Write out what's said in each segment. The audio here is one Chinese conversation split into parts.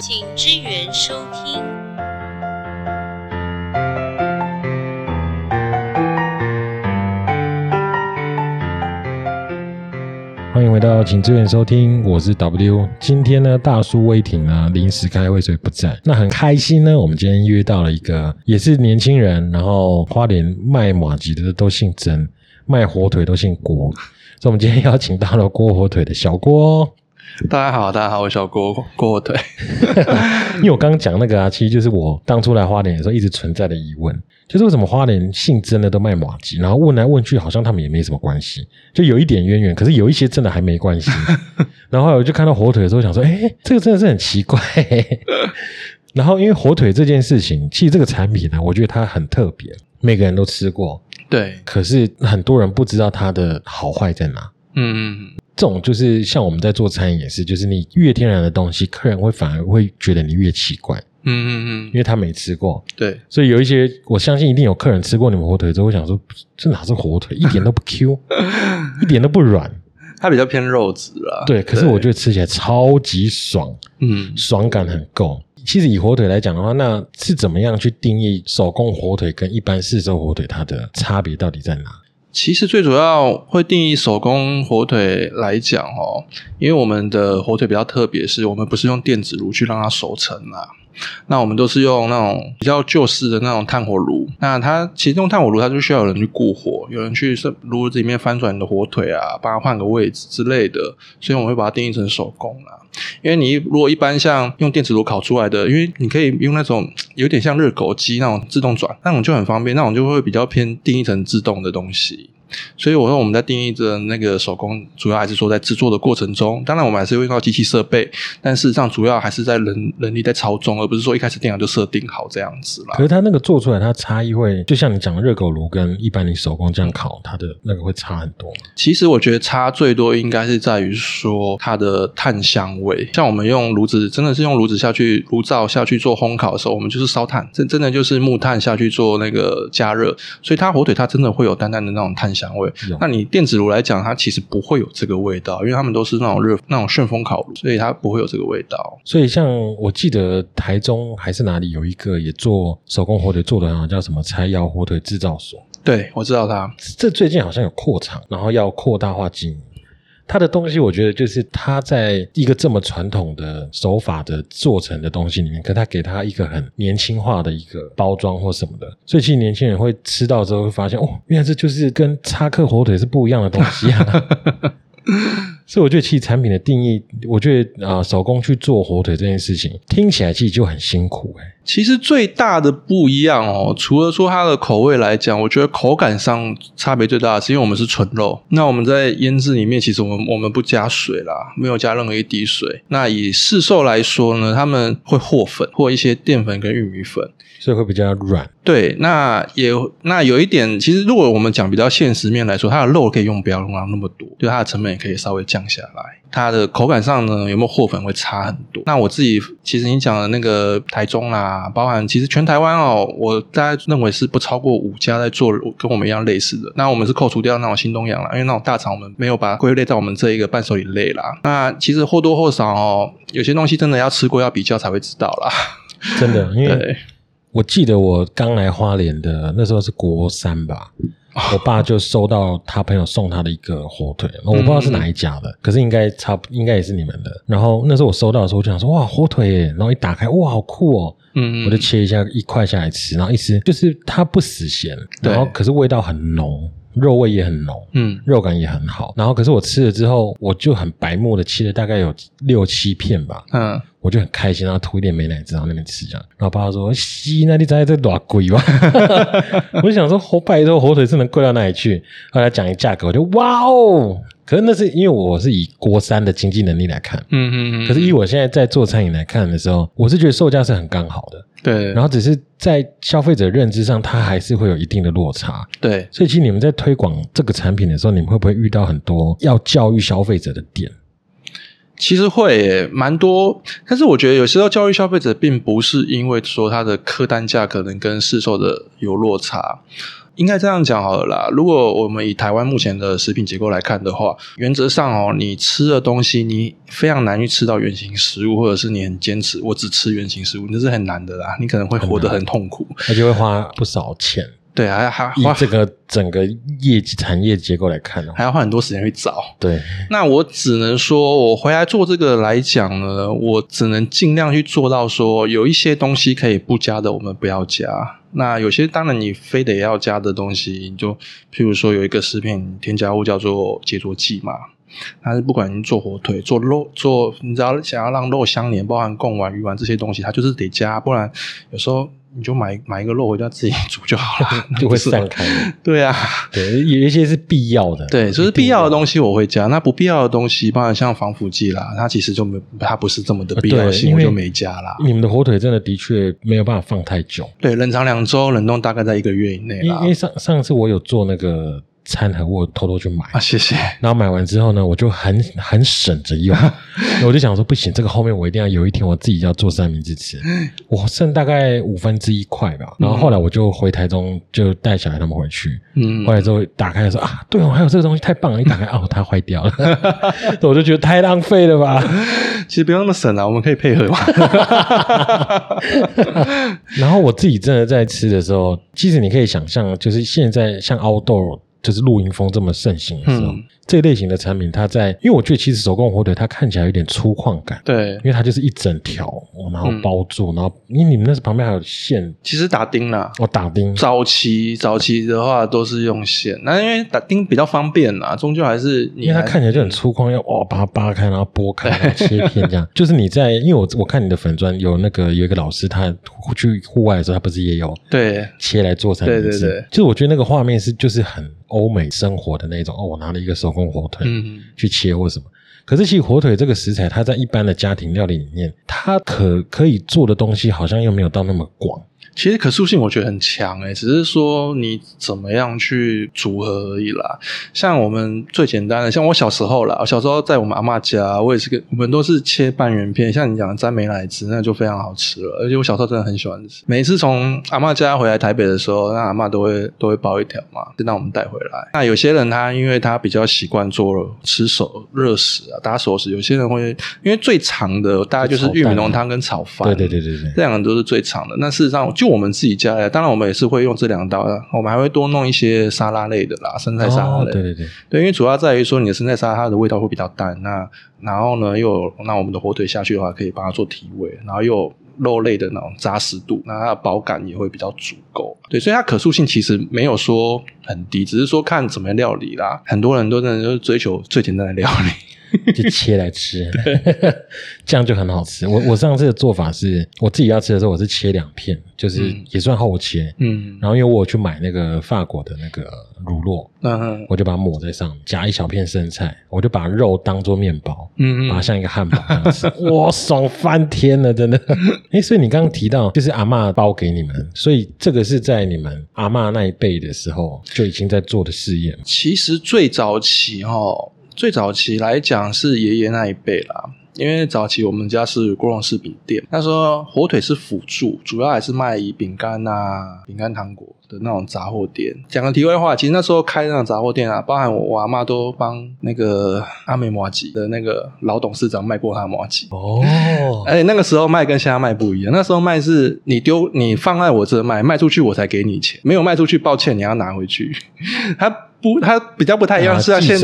请支援收听。欢迎回到请支援收听，我是 W。今天呢，大叔威霆呢临时开会，所以不在。那很开心呢，我们今天约到了一个也是年轻人，然后花莲卖马吉的都姓曾，卖火腿都姓郭，所以我们今天邀请到了郭火腿的小郭。大家好，大家好，我小郭郭火腿。因为我刚刚讲那个啊，其实就是我当初来花莲的时候一直存在的疑问，就是为什么花莲姓曾的都卖马吉，然后问来问去，好像他们也没什么关系，就有一点渊源，可是有一些真的还没关系。然后我就看到火腿的时候，想说，哎，这个真的是很奇怪。然后因为火腿这件事情，其实这个产品呢，我觉得它很特别，每个人都吃过，对，可是很多人不知道它的好坏在哪。嗯嗯这种就是像我们在做餐饮也是，就是你越天然的东西，客人会反而会觉得你越奇怪，嗯嗯嗯因为他没吃过。对，所以有一些，我相信一定有客人吃过你们火腿之后，会想说，这哪是火腿，一点都不 Q，一点都不软。它比较偏肉质啦。对，可是我觉得吃起来超级爽，嗯，爽感很够。其实以火腿来讲的话，那是怎么样去定义手工火腿跟一般市售火腿它的差别到底在哪？其实最主要会定义手工火腿来讲哦，因为我们的火腿比较特别，是我们不是用电子炉去让它熟成啦。那我们都是用那种比较旧式的那种炭火炉。那它其实用炭火炉，它就需要有人去顾火，有人去是炉子里面翻转你的火腿啊，帮它换个位置之类的。所以我们会把它定义成手工啦。因为你如果一般像用电磁炉烤出来的，因为你可以用那种有点像热狗机那种自动转，那种就很方便，那种就会比较偏定义成自动的东西。所以我说我们在定义着那个手工，主要还是说在制作的过程中，当然我们还是会用到机器设备，但事实上主要还是在人人力在操纵，而不是说一开始电脑就设定好这样子啦可。是它那个做出来，它差异会，就像你讲的热狗炉跟一般你手工这样烤，它的那个会差很多吗。其实我觉得差最多应该是在于说它的碳香味，像我们用炉子，真的是用炉子下去炉灶下去做烘烤的时候，我们就是烧炭，真真的就是木炭下去做那个加热，所以它火腿它真的会有淡淡的那种炭香味有。那你电子炉来讲，它其实不会有这个味道，因为它们都是那种热那种旋风烤炉，所以它不会有这个味道。所以像我记得台中还是哪里有一个也做手工火腿做的很好，叫什么柴窑火腿制造所。对，我知道它。这最近好像有扩厂，然后要扩大化经营。它的东西，我觉得就是他在一个这么传统的手法的做成的东西里面，可他给他一个很年轻化的一个包装或什么的，所以其实年轻人会吃到之后会发现，哦，原来这就是跟叉克火腿是不一样的东西啊。所以我觉得，其实产品的定义，我觉得啊、手工去做火腿这件事情，听起来其实就很辛苦哎、其实最大的不一样哦，除了说它的口味来讲，我觉得口感上差别最大的是因为我们是纯肉，那我们在腌制里面，其实我们我们不加水啦，没有加任何一滴水。那以市售来说呢，他们会和粉或一些淀粉跟玉米粉。所以会比较软。对，那也那有一点，其实如果我们讲比较现实面来说，它的肉可以用不要用到那么多，对它的成本也可以稍微降下来。它的口感上呢，有没有和粉会差很多。那我自己其实你讲的那个台中啦，包含其实全台湾哦，我大概认为是不超过五家在做跟我们一样类似的。那我们是扣除掉那种新东阳啦，因为那种大厂我们没有把它归类在我们这一个伴手礼类啦。那其实或多或少哦，有些东西真的要吃过要比较才会知道啦。真的，因为，我记得我刚来花莲的那时候是国三吧，我爸就收到他朋友送他的一个火腿，我不知道是哪一家的，可是应该差不应该也是你们的。然后那时候我收到的时候，我就想说哇火腿耶，然后一打开哇好酷哦，嗯，我就切一下一块下来吃，然后一吃就是它不死咸，然后可是味道很浓，肉味也很浓。嗯肉感也很好，然后可是我吃了之后，我就很白目的切了大概有六七片吧，嗯。我就很开心，然后涂一点美乃滋，然后那边吃这样。然后爸爸说：“西，那你在这多贵吧？” 我就想说，火拜托火腿是能贵到哪里去？后来讲一价格，我就哇哦！可是那是因为我是以国三的经济能力来看，嗯嗯嗯，可是以我现在在做餐饮来看的时候，我是觉得售价是很刚好的，对，然后只是在消费者认知上，它还是会有一定的落差。对，所以，其实你们在推广这个产品的时候，你们会不会遇到很多要教育消费者的点？其实会蛮多，但是我觉得有时候教育消费者，并不是因为说它的客单价可能跟市售的有落差，应该这样讲好了啦。如果我们以台湾目前的食品结构来看的话，原则上哦，你吃的东西你非常难去吃到原型食物，或者是你很坚持我只吃原型食物，那是很难的啦。你可能会活得很痛苦，而且会花不少钱。对，还还花以这个整个业绩产业结构来看哦，还要花很多时间去找。对，那我只能说，我回来做这个来讲呢，我只能尽量去做到说，有一些东西可以不加的，我们不要加。那有些当然你非得要加的东西，你就譬如说有一个食品添加物叫做解灼剂嘛，它是不管你做火腿、做肉、做你只要想要让肉相连，包含贡丸、鱼丸这些东西，它就是得加，不然有时候。你就买买一个肉回家自己煮就好了，就会散开。对啊，对，有一些是必要的。对，就是必要的东西我会加，那不必要的东西，包含像防腐剂啦，它其实就没，它不是这么的必要性，我就没加啦。你们的火腿真的的确没有办法放太久，对，冷藏两周，冷冻大概在一个月以内因因为上上次我有做那个。餐盒我偷偷去买啊，谢谢。然后买完之后呢，我就很很省着用，我就想说不行，这个后面我一定要有一天我自己要做三明治吃。我剩大概五分之一块吧。然后后来我就回台中，就带小孩他们回去。嗯，回来之后打开说啊，对哦，还有这个东西太棒了！一打开哦，它坏掉了，我就觉得太浪费了吧。其实不用那么省啊，我们可以配合嘛。然后我自己真的在吃的时候，其实你可以想象，就是现在像凹豆。就是露营风这么盛行的时候。这类型的产品，它在，因为我觉得其实手工火腿它看起来有点粗犷感，对，因为它就是一整条，然后包住，然后因为你们那是旁边还有线，其实打钉啦，哦打钉，早期早期的话都是用线，那因为打钉比较方便啦，终究还是因为它看起来就很粗犷，要哦把它扒开，然后剥开，然后切片这样，就是你在，因为我我看你的粉砖有那个有一个老师，他去户外的时候，他不是也有对。切来做成，对对对，就是我觉得那个画面是就是很欧美生活的那种，哦，我拿了一个手工火腿。嗯去切或什么，可是其实火腿这个食材，它在一般的家庭料理里面，它可可以做的东西好像又没有到那么广。其实可塑性我觉得很强诶，只是说你怎么样去组合而已啦。像我们最简单的，像我小时候啦，小时候在我们阿妈家，我也是个，我们都是切半圆片。像你讲的沾梅奶汁，那就非常好吃了。而且我小时候真的很喜欢吃。每次从阿妈家回来台北的时候，那阿妈都会都会包一条嘛，就让我们带回来。那有些人他因为他比较习惯做吃手热食啊，打手食。有些人会因为最长的大概就是玉米浓汤跟炒饭，对对对对对，这两个都是最长的。那事实上。就我们自己家，当然我们也是会用这两道，我们还会多弄一些沙拉类的啦，生菜沙拉类。对对对，对，因为主要在于说你的生菜沙拉它的味道会比较淡，那然后呢又那我们的火腿下去的话，可以帮它做提味，然后又肉类的那种扎实度，那它的饱感也会比较足够。对，所以它可塑性其实没有说很低，只是说看怎么料理啦。很多人都真的就是追求最简单的料理。就切来吃，这样就很好吃。我我上次的做法是，我自己要吃的时候，我是切两片，就是也算厚切。嗯，然后因为我去买那个法国的那个乳酪，嗯，我就把它抹在上面，夹一小片生菜，我就把肉当做面包，嗯，把它像一个汉堡吃，哇，爽翻天了，真的。哎，所以你刚刚提到就是阿妈包给你们，所以这个是在你们阿妈那一辈的时候就已经在做的试验。其实最早期哈。最早期来讲是爷爷那一辈啦，因为早期我们家是郭荣氏饼店，那时候火腿是辅助，主要还是卖饼干啊、饼干糖果的那种杂货店。讲个题外话，其实那时候开那种杂货店啊，包含我我阿妈都帮那个阿美麻吉的那个老董事长卖过他的麻吉哦。而且那个时候卖跟现在卖不一样，那时候卖是你丢你放在我这卖，卖出去我才给你钱，没有卖出去，抱歉你要拿回去。他。不，它比较不太一样，是要先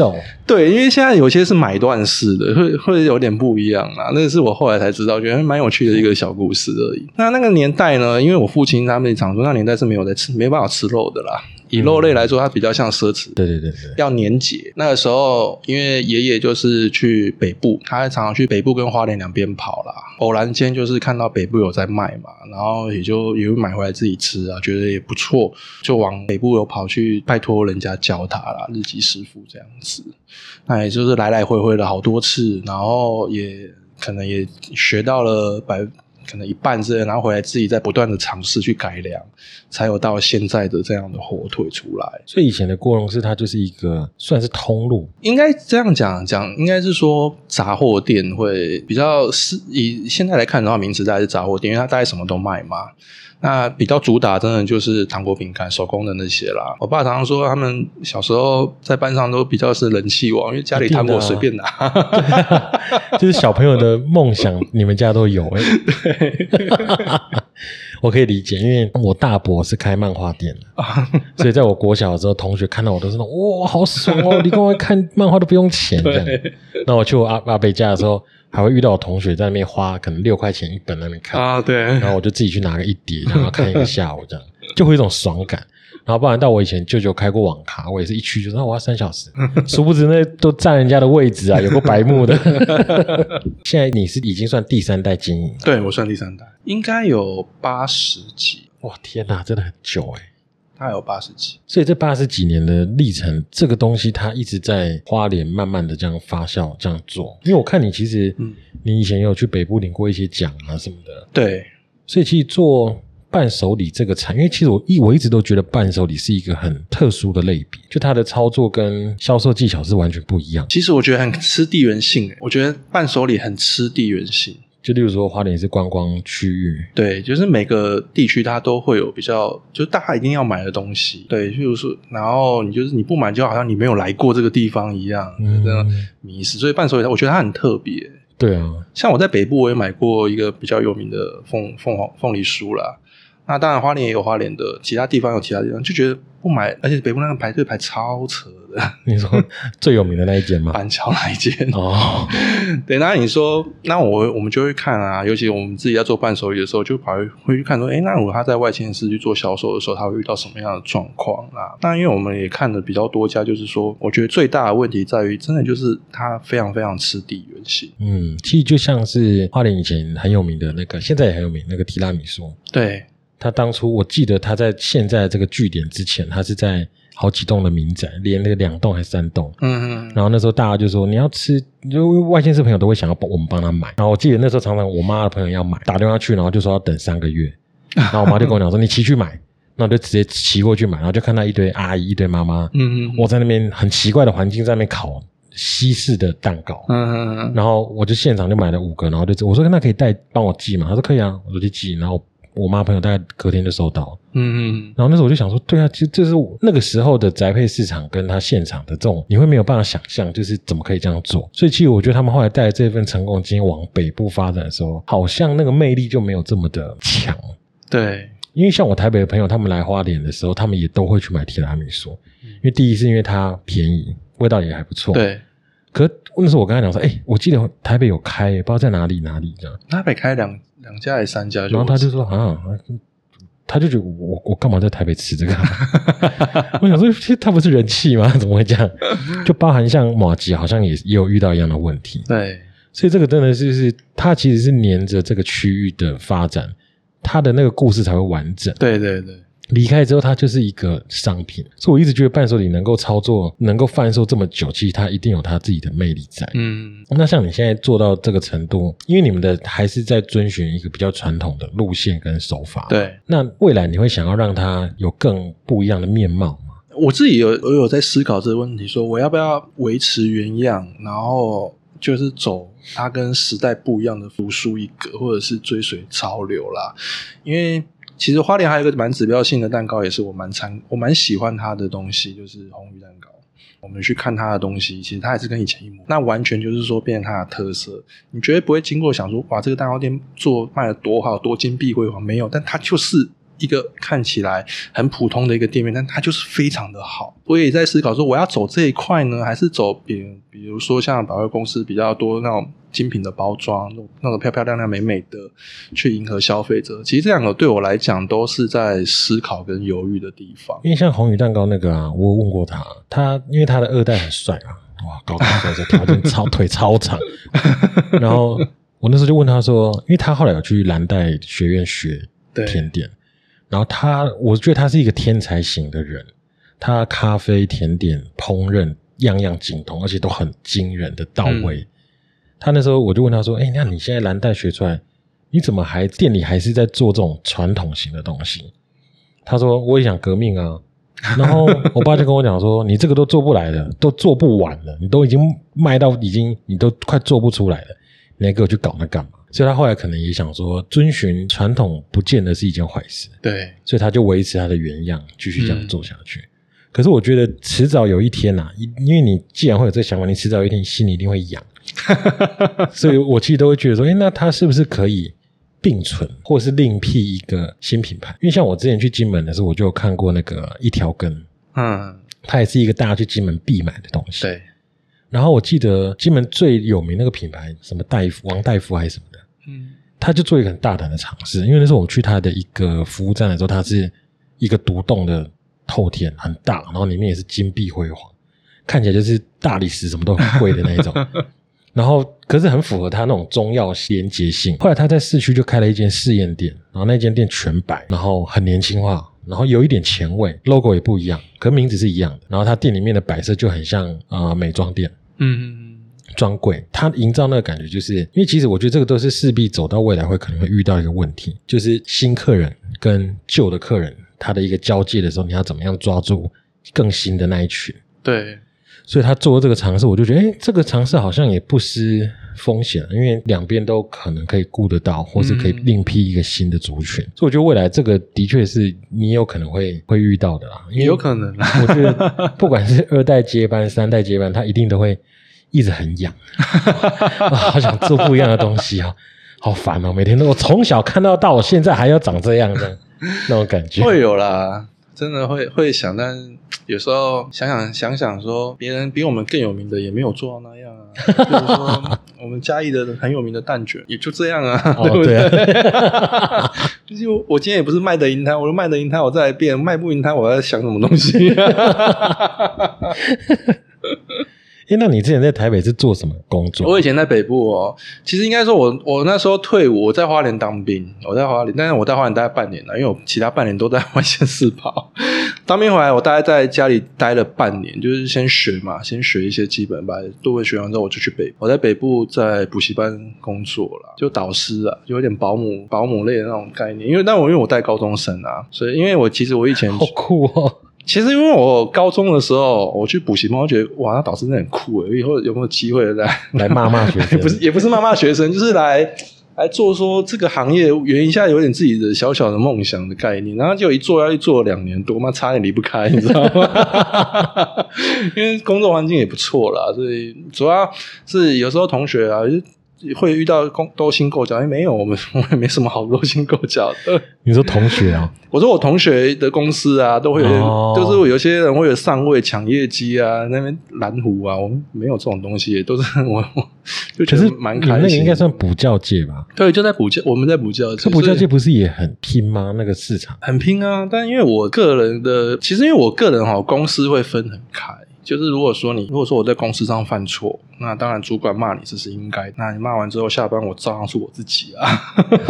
对，因为现在有些是买断式的，会会有点不一样啊。那个是我后来才知道，觉得蛮有趣的一个小故事而已。那那个年代呢，因为我父亲他们常说，那年代是没有在吃，没办法吃肉的啦。以肉类来说，它比较像奢侈，对对对对，要年节。那个时候，因为爷爷就是去北部，他还常常去北部跟花莲两边跑啦。偶然间就是看到北部有在卖嘛，然后也就也会买回来自己吃啊，觉得也不错，就往北部有跑去拜托人家教他啦，日籍师傅这样子。那也就是来来回回了好多次，然后也可能也学到了百。可能一半之类，然后回来自己在不断的尝试去改良，才有到现在的这样的火腿出来。所以以前的郭荣是它就是一个算是通路，应该这样讲讲，应该是说杂货店会比较是以现在来看的话，名词大概是杂货店，因为它大概什么都卖嘛。那比较主打真的就是糖果饼干、手工的那些啦。我爸常常说，他们小时候在班上都比较是人气王，因为家里糖果随便拿。就是小朋友的梦想，你们家都有哎、我可以理解，因为我大伯是开漫画店的，所以在我国小的时候，同学看到我都是那种哇，好爽哦！你跟我看漫画都不用钱这样。那我去我阿阿伯家的时候，还会遇到我同学在那边花可能六块钱一本在那边看，啊，对，然后我就自己去拿个一叠，然后 看一个下午这样，就会有一种爽感。然后不然到我以前舅舅开过网咖，我也是一去就说、啊我要三小时，殊不知那都占人家的位置啊，有个白目的。现在你是已经算第三代经营，对我算第三代，应该有八十几，哇天哪，真的很久哎。大概有八十几。所以这八十几年的历程，这个东西它一直在花莲慢慢的这样发酵，这样做。因为我看你其实，嗯你以前有去北部领过一些奖啊什么的，对，所以其实做伴手礼这个产，因为其实我一我一直都觉得伴手礼是一个很特殊的类别，就它的操作跟销售技巧是完全不一样。其实我觉得很吃地缘性，我觉得伴手礼很吃地缘性。就例如说，花莲是观光区域，对，就是每个地区它都会有比较，就是大家一定要买的东西。对，譬如说，然后你就是你不买，就好像你没有来过这个地方一样，嗯这样迷失。所以伴手礼，我觉得它很特别。对啊，像我在北部，我也买过一个比较有名的凤凤凰凤梨酥啦。那当然，花莲也有花莲的，其他地方有其他地方，就觉得不买，而且北部那个排队排超扯的，你说最有名的那一间吗？板桥那一间。哦，对，那你说，那我我们就会看啊，尤其我们自己在做伴手礼的时候，就跑会会去看说，诶，那如果他在外县市去做销售的时候，他会遇到什么样的状况啊？那因为我们也看的比较多家，就是说，我觉得最大的问题在于，真的就是他非常非常吃地缘性。嗯，其实就像是花莲以前很有名的那个，现在也很有名那个提拉米苏，对，他当初我记得他在现在这个据点之前，他是在好几栋的民宅，连那个两栋还是三栋。嗯嗯，然后那时候大家就说你要吃，就外县市朋友都会想要帮我们帮他买。然后我记得那时候常常我妈的朋友要买，打电话去，然后就说要等三个月。然后我妈就跟我讲说你骑去买，那我就直接骑过去买，然后就看到一堆阿姨、一堆妈妈，嗯嗯，我在那边很奇怪的环境在那边烤西式的蛋糕。嗯嗯然后我就现场就买了五个，然后就我说那可以带帮我寄吗？他说可以啊，我就去寄。然后我妈朋友大概隔天就收到。嗯嗯，然后那时候我就想说，对啊，其实这是我那个时候的宅配市场跟他现场的这种，你会没有办法想象，就是怎么可以这样做。所以其实我觉得他们后来带着这份成功经验往北部发展的时候，好像那个魅力就没有这么的强。对，因为像我台北的朋友，他们来花莲的时候，他们也都会去买提拉米苏，因为第一是因为它便宜，味道也还不错。。对，可那时候我跟他讲说，哎、我记得台北有开，不知道在哪里哪里这样。台北开两两家还是三家，然后他就说啊，他就觉得我我干嘛在台北吃这个、我想说，其实他不是人气吗？怎么会这样？就包含像马吉，好像也也有遇到一样的问题。对，所以这个真的是是，它其实是黏着这个区域的发展，它的那个故事才会完整。对对对，离开之后，它就是一个商品。所以我一直觉得伴手礼能够操作、能够贩售这么久，其实它一定有它自己的魅力在。嗯，那像你现在做到这个程度，因为你们的还是在遵循一个比较传统的路线跟手法。。对。那未来你会想要让它有更不一样的面貌吗？我自己有我有在思考这个问题，说我要不要维持原样，然后就是走它跟时代不一样的独树一格，或者是追随潮流啦。因为其实花莲还有一个蛮指标性的蛋糕，也是我蛮参我蛮喜欢它的东西，就是红鱼蛋糕。我们去看它的东西，其实它还是跟以前一模，那完全就是说变成它的特色。你绝对不会经过想说，哇，这个蛋糕店做卖的多好，多金碧辉煌，没有，但它就是一个看起来很普通的一个店面，但它就是非常的好。我也在思考说，我要走这一块呢，还是走比比如说像百货公司比较多那种精品的包装，那种那种漂漂亮亮、美美的，去迎合消费者。其实这两个对我来讲都是在思考跟犹豫的地方。因为像红宇蛋糕那个啊，我有问过他，他因为他的二代很帅啊，哇，高高帅帅，条件超腿超长。然后我那时候就问他说，因为他后来有去蓝带学院学甜点，然后他，我觉得他是一个天才型的人，他咖啡、甜点、烹饪样样精通，而且都很惊人的到位。他那时候我就问他说：“哎、那你现在蓝带学出来，你怎么还店里还是在做这种传统型的东西？”他说：“我也想革命啊。”然后我爸就跟我讲说：“你这个都做不来了，都做不完了，你都已经卖到已经你都快做不出来了，你还给我去搞那干嘛？”所以他后来可能也想说，遵循传统不见得是一件坏事，对，所以他就维持他的原样，继续这样做下去。可是我觉得迟早有一天呐、啊，因因为你既然会有这个想法，你迟早有一天心里一定会痒，所以我其实都会觉得说，诶，那他是不是可以并存，或者是另辟一个新品牌？因为像我之前去金门的时候，我就有看过那个一条根，嗯，它也是一个大家去金门必买的东西。对，然后我记得金门最有名那个品牌，什么大夫、王大夫还是什么的，嗯他就做一个很大胆的尝试。因为那时候我去他的一个服务站的时候，他是一个独栋的透天，很大，然后里面也是金碧辉煌，看起来就是大理石什么都很贵的那一种。然后可是很符合他那种中药连结性。后来他在市区就开了一间试验店，然后那间店全白，然后很年轻化，然后有一点前卫，logo 也不一样，可名字是一样的。然后他店里面的摆设就很像呃美妆店。嗯专柜，它营造那个感觉，就是因为其实我觉得这个都是势必走到未来会可能会遇到一个问题，就是新客人跟旧的客人他的一个交界的时候，你要怎么样抓住更新的那一群？对，所以他做这个尝试，我就觉得，哎，这个尝试好像也不失风险，因为两边都可能可以顾得到，或是可以另辟一个新的族群。所以我觉得未来这个的确是你有可能会会遇到的啦，因为有可能啊。我觉得 不管是二代接班、三代接班，他一定都会一直很痒，啊 好想做不一样的东西啊，好烦哦！每天都我从小看到到，我现在还要长这样的那种感觉。会有啦，真的会会想，但 有时候想想想想说，别人比我们更有名的也没有做到那样啊。比如说我们嘉义的很有名的蛋卷，也就这样啊，哦对不对对？就我今天也不是卖得赢他，我说卖得赢他，我再来变；卖不赢他，我在想什么东西？哎，那你之前在台北是做什么工作？我以前在北部哦，其实应该说我我那时候退伍，我在花莲当兵，我在花莲，但是我在花莲待了半年了，因为我其他半年都在外县市跑。当兵回来，我大概在家里待了半年，就是先学嘛，先学一些基本，把都会学完之后，我就去北，我在北部在补习班工作了，就导师啊，就有点保姆保姆类的那种概念。因为但我因为我带高中生啊，所以因为我其实我以前好酷哦！其实因为我高中的时候我去补习班，我觉得哇，那导师真的很酷诶，以后有没有机会来来骂骂 学生，不是也不是骂骂学生，就是来来做说这个行业圆一下有点自己的小小的梦想的概念，然后就一做要一做两年多，妈差点离不开，你知道吗？因为工作环境也不错啦，所以主要是有时候同学啊。就会遇到勾勾心斗角，哎，没有，我们我也没什么好勾心斗角的。你说同学啊？我说我同学的公司啊，都会有，哦就是有些人会有上位抢业绩啊，那边蓝湖啊，我们没有这种东西，都是 我我就觉得蛮你那个。应该算补教界吧？对，就在补教，我们在补教，这补教界不是也很拼吗？那个市场很拼啊。但因为我个人的，其实因为我个人哈、公司会分很开。就是如果说你，如果说我在公司上犯错，那当然主管骂你这是应该。那你骂完之后下班，我照样是我自己啊。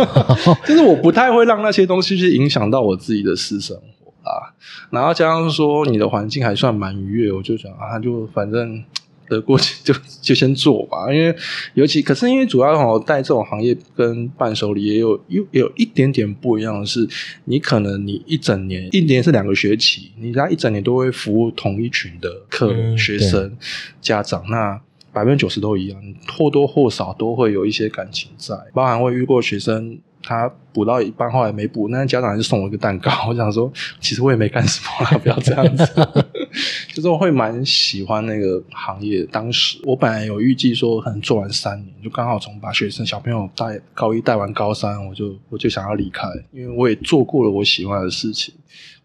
就是我不太会让那些东西去影响到我自己的私生活啊。然后加上说你的环境还算蛮愉悦，我就想啊，就反正得过程就就先做吧。因为尤其可是因为主要哦带这种行业跟伴手礼也有有有一点点不一样的是，你可能你一整年一年是两个学期，你家一整年都会服务同一群的客学生、家长，那。百分之九十都一样，或多或少都会有一些感情在，包含会遇过学生他补到一半后来没补，那家长就送我一个蛋糕。我想说，其实我也没干什么啦，不要这样子。就是我会蛮喜欢那个行业。当时我本来有预计说，可能做完三年，就刚好从把学生小朋友带高一带完高三，我就我就想要离开，因为我也做过了我喜欢的事情。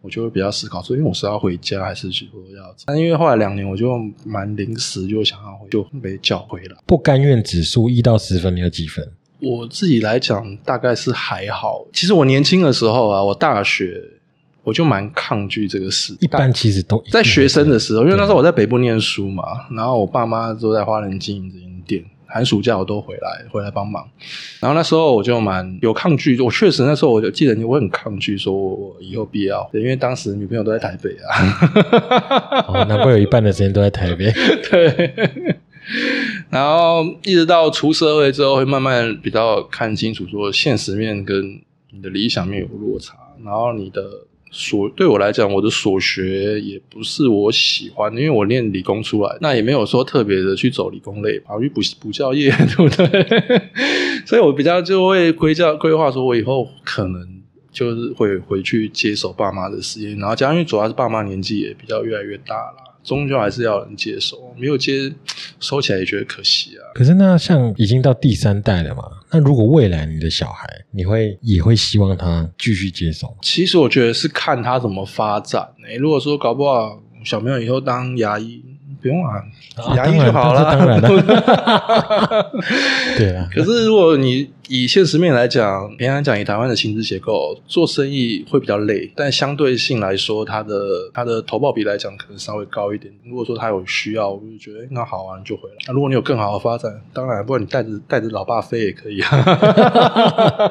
我就会比较思考说，因为我是要回家还是说要？但因为后来两年，我就蛮临时就想要回，就被叫回来。不甘愿指数一到十分，你有几分？我自己来讲，大概是还好。其实我年轻的时候啊，我大学我就蛮抗拒这个事。一般其实都在学生的时候，因为那时候我在北部念书嘛，然后我爸妈都在花莲经营这间店，寒暑假我都回来回来帮忙。然后那时候我就蛮有抗拒，我确实那时候我就记得我很抗拒，说我以后必要，对因为当时女朋友都在台北啊。哦，难怪有一半的时间都在台北。对，然后一直到出社会之后，会慢慢比较看清楚，说现实面跟你的理想面有落差，然后你的所对我来讲，我的所学也不是我喜欢，因为我念理工出来，那也没有说特别的去走理工类，跑去补补教业，对不对？所以我比较就会规教规划，说我以后可能就是会回去接手爸妈的事业，然后加上因为主要是爸妈年纪也比较越来越大了。终究还是要人接手，没有接收起来也觉得可惜啊。可是那像已经到第三代了嘛？那如果未来你的小孩，你会也会希望他继续接手？其实我觉得是看他怎么发展。诶，如果说搞不好小朋友以后当牙医。不用啊，牙医就好了。当然了，对啊。可是如果你以现实面来讲，平常讲以台湾的薪资结构，做生意会比较累，但相对性来说，它的它的投报比来讲可能稍微高一点。如果说他有需要，我就觉得那好玩就回来。那如果你有更好的发展，当然，不然你带着带着老爸飞也可以啊。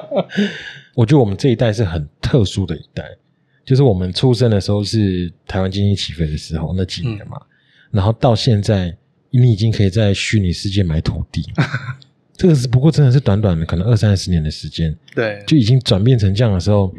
我觉得我们这一代是很特殊的一代，就是我们出生的时候是台湾经济起飞的时候那几年嘛。然后到现在，你已经可以在虚拟世界买土地，这个是不过真的是短短的可能二三十年的时间，对，就已经转变成这样的时候，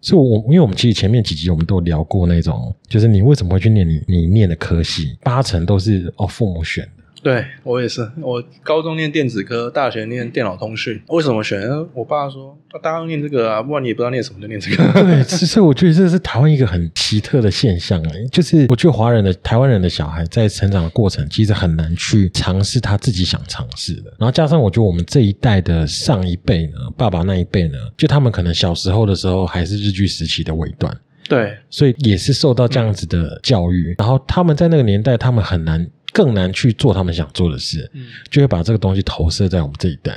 所以，我因为我们其实前面几集我们都聊过那种，就是你为什么会去念你你念的科系，八成都是哦父母选。对我也是，我高中念电子科，大学念电脑通讯。为什么选？我爸说，大家都念这个啊，不然你也不知道念什么，就念这个。对，其实我觉得这是台湾一个很奇特的现象哎，就是我觉得华人的台湾人的小孩在成长的过程，其实很难去尝试他自己想尝试的。然后加上我觉得我们这一代的上一辈呢，爸爸那一辈呢，就他们可能小时候的时候还是日据时期的尾段，对，所以也是受到这样子的教育。然后他们在那个年代，他们很难。更难去做他们想做的事，就会把这个东西投射在我们这一代，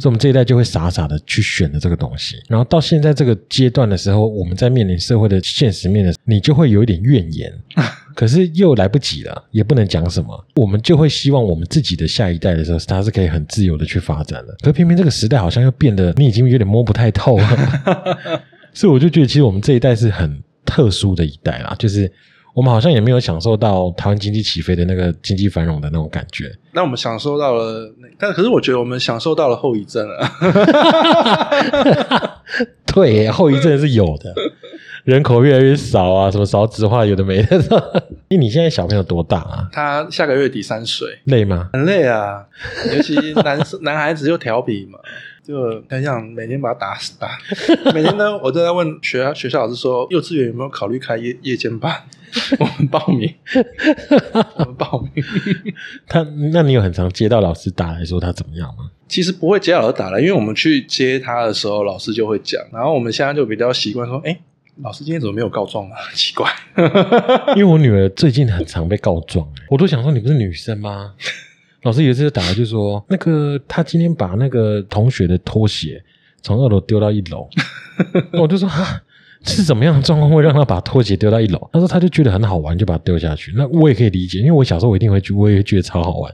所以我们这一代就会傻傻的去选择这个东西。然后到现在这个阶段的时候，我们在面临社会的现实面的，你就会有一点怨言，可是又来不及了，也不能讲什么。我们就会希望我们自己的下一代的时候，他是可以很自由的去发展的。可偏偏这个时代好像又变得，你已经有点摸不太透了。所以我就觉得，其实我们这一代是很特殊的一代啦，就是。我们好像也没有享受到台湾经济起飞的那个经济繁荣的那种感觉。那我们享受到了，但可是我觉得我们享受到了后遗症了。对，后遗症是有的，人口越来越少啊，什么少子化，有的没的。因为你现在小朋友多大啊？他下个月底三岁，累吗？很累啊，尤其男男孩子又调皮嘛。就很想每天把他打死打，每天呢，我都在问学校学校老师说，幼稚园有没有考虑开夜夜间班？我们报名，我们报名。他，那你有很常接到老师打来说他怎么样吗？其实不会接到老师打来，因为我们去接他的时候，老师就会讲。然后我们现在就比较习惯说，哎，老师今天怎么没有告状啊？奇怪，因为我女儿最近很常被告状，我都想说你不是女生吗？老师有一次打来就说，那个他今天把那个同学的拖鞋从二楼丢到一楼，我就说哈是怎么样的状况会让他把拖鞋丢到一楼？他说他就觉得很好玩，就把它丢下去。那我也可以理解，因为我小时候我一定会去，我也觉得超好玩。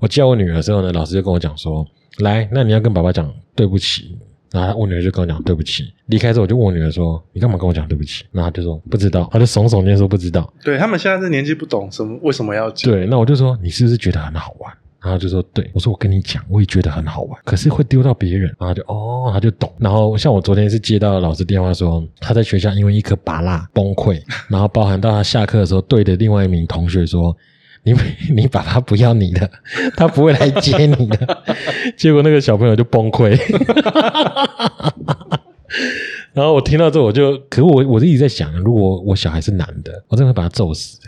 我教我女儿的时候呢，老师就跟我讲说，来，那你要跟爸爸讲对不起。然后我女儿就跟我讲对不起，离开之后我就问我女儿说：“你干嘛跟我讲对不起？”然后她就说不知道，她就耸耸肩说不知道。对他们现在这年纪不懂什么为什么要讲。对，那我就说你是不是觉得很好玩？然后就说对，我说我跟你讲，我也觉得很好玩，可是会丢到别人。然后就哦，他就懂。然后像我昨天是接到老师电话说，他在学校因为一颗拔蜡崩溃，然后包含到他下课的时候对着另外一名同学说。你你爸爸不要你的，他不会来接你的。结果那个小朋友就崩溃。然后我听到之后，我就，可我我一直在想，如果我小孩是男的，我真的会把他揍死。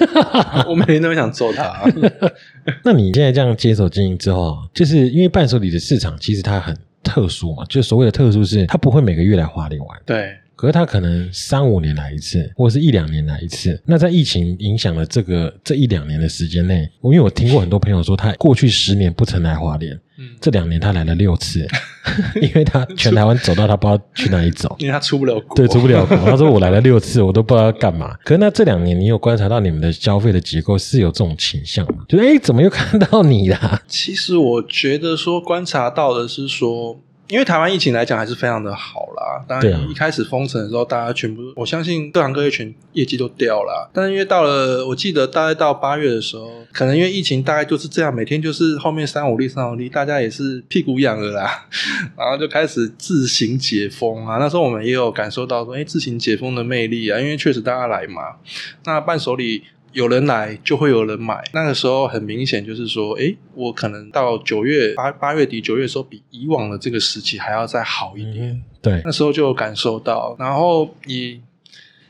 我每天都想揍他。那你现在这样接手经营之后，就是因为伴手礼的市场其实它很特殊嘛，就所谓的特殊是，它不会每个月来花莲玩。对。可是他可能三五年来一次，或者是一两年来一次。那在疫情影响了这个这一两年的时间内，因为我听过很多朋友说，他过去十年不曾来华联，嗯，这两年他来了六次，因为他全台湾走到他不知道去哪里走，因为他出不了国，对，出不了国。他说我来了六次，我都不知道要干嘛。可是那这两年，你有观察到你们的消费的结构是有这种倾向吗？就是哎，怎么又看到你啦？其实我觉得说观察到的是说。因为台湾疫情来讲还是非常的好啦，啦。当然，一开始封城的时候，大家全部，我相信各行各业全业绩都掉了。但是因为到了，我记得大概到八月的时候，可能因为疫情大概就是这样，每天就是后面三五例三五例，大家也是屁股痒了啦，然后就开始自行解封啊。那时候我们也有感受到说，哎，自行解封的魅力啊，因为确实大家来嘛，那伴手礼。有人来就会有人买，那个时候很明显就是说，诶，我可能到九月八八月底九月的时候，比以往的这个时期还要再好一点。嗯，对那时候就有感受到，然后你，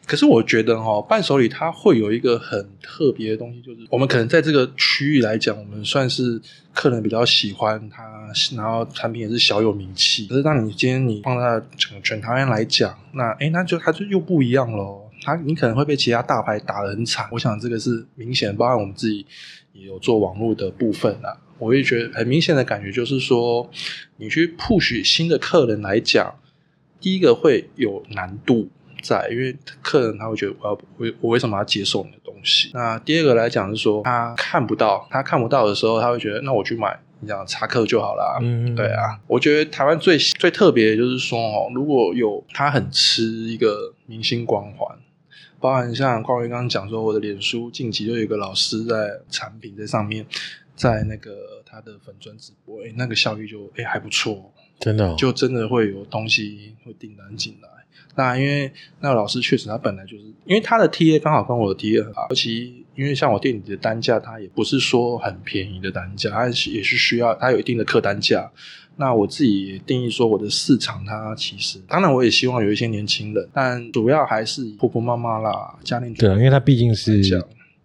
可是我觉得哦，伴手礼它会有一个很特别的东西，就是我们可能在这个区域来讲，我们算是客人比较喜欢它，然后产品也是小有名气。可是当你今天你放在整个全台湾来讲，那诶，那就它就又不一样喽。它你可能会被其他大牌打得很惨，我想这个是明显，包含我们自己也有做网络的部分啊。我也觉得很明显的感觉就是说，你去 push 新的客人来讲，第一个会有难度在，因为客人他会觉得我要我我为什么要接受你的东西？那第二个来讲是说，他看不到，他看不到的时候，他会觉得那我去买。你讲插客就好啦，嗯对啊，我觉得台湾最最特别的就是说哦，如果有他很吃一个明星光环，包含像光威刚刚讲说，我的脸书近期就有一个老师在产品在上面，在那个他的粉砖直播，哎，那个效益就哎还不错，真的哦就真的会有东西会订单进来。那因为那个老师确实他本来就是，因为他的 TA 刚好跟我的 TA 很好，尤其因为像我店里的单价，它也不是说很便宜的单价，它也是需要它有一定的客单价。那我自己也定义说，我的市场它其实，当然我也希望有一些年轻人，但主要还是婆婆妈妈啦、家庭主对啊，因为它毕竟是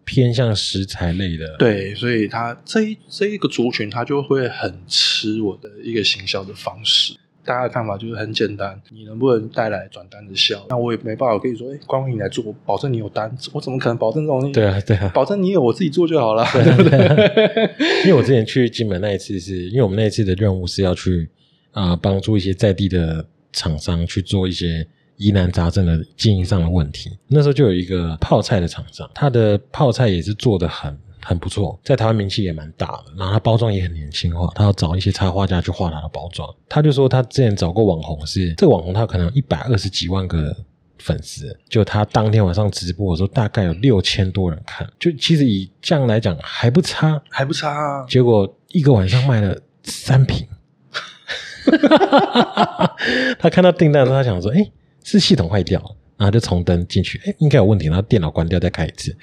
偏向食材类的，对，所以它这一这一个族群，它就会很吃我的一个行销的方式。大家的看法就是很简单，你能不能带来转单的效？那我也没办法跟你说，哎，光辉你来做，我保证你有单，我怎么可能保证这种东西？对啊，对啊，保证你有，我自己做就好了，对不对？因为我之前去金门那一次是，因为我们那一次的任务是要去啊、呃帮助一些在地的厂商去做一些疑难杂症的经营上的问题。那时候就有一个泡菜的厂商，他的泡菜也是做的很很不错，在台湾名气也蛮大的，然后它包装也很年轻化，他要找一些插画家去画他的包装。他就说他之前找过网红是，这个网红他可能有一百二十几万个。粉丝就他当天晚上直播的时候，大概有六千多人看，就其实以这样来讲还不差，还不差啊。结果一个晚上卖了三瓶。他看到订单的时候，他想说：“哎、是系统坏掉了。”然后就重登进去，哎、应该有问题。然后电脑关掉，再开一次，